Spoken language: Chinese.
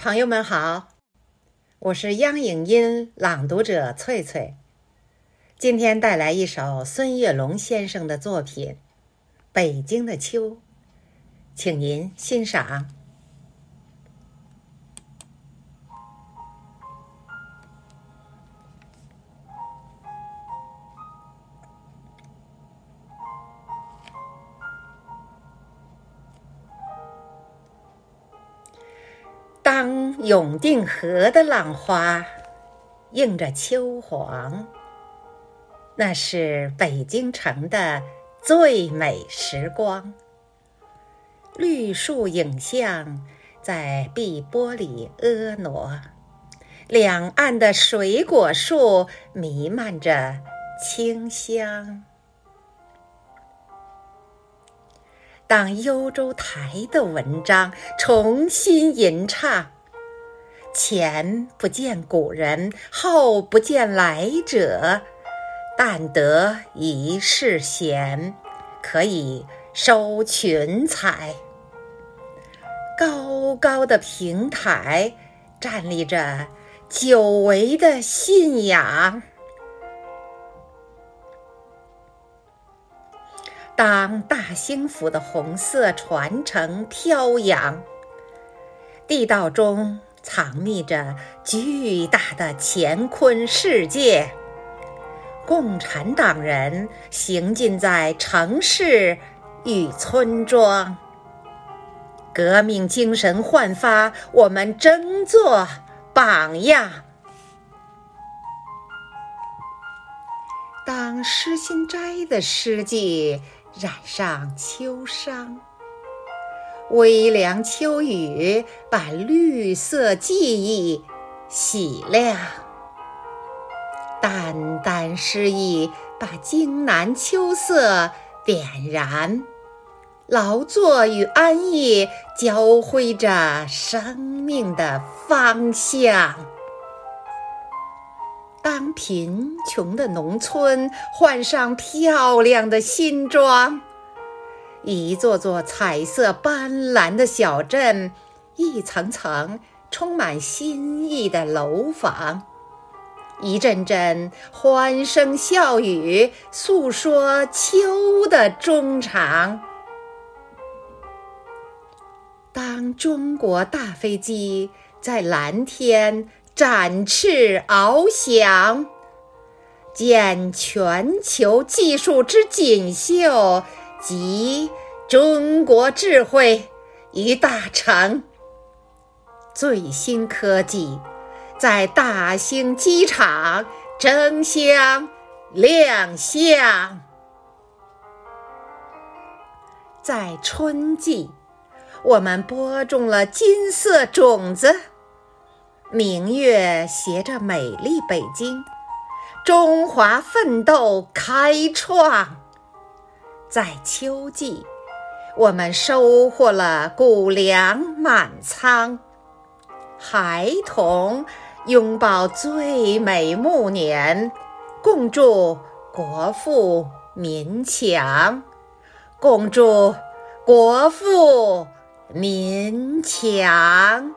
朋友们好，我是央影音朗读者翠翠，今天带来一首孙月龙先生的作品《北京的秋》，请您欣赏。永定河的浪花映着秋黄，那是北京城的最美时光。绿树影像在碧波里婀娜，两岸的水果树弥漫着清香。当幽州台的文章重新吟唱，前不见古人，后不见来者，但得一世闲，可以收群才。高高的平台站立着久违的信仰。当大兴府的红色传承飘扬，地道中藏匿着巨大的乾坤世界。共产党人行进在城市与村庄，革命精神焕发，我们争做榜样。当诗心斋的诗句。染上秋殇，微凉秋雨把绿色记忆洗亮，淡淡诗意把荆南秋色点燃，劳作与安逸交辉着生命的方向。当贫穷的农村换上漂亮的新装，一座座彩色斑斓的小镇，一层层充满新意的楼房，一阵阵欢声笑语诉说秋的衷肠。当中国大飞机在蓝天。展翅翱翔，见全球技术之锦绣集中国智慧于大成。最新科技在大兴机场争相亮相。在春季，我们播种了金色种子。明月携着美丽北京，中华奋斗开创。在秋季，我们收获了谷粮满仓，孩童拥抱最美暮年，共祝国富民强，共祝国富民强。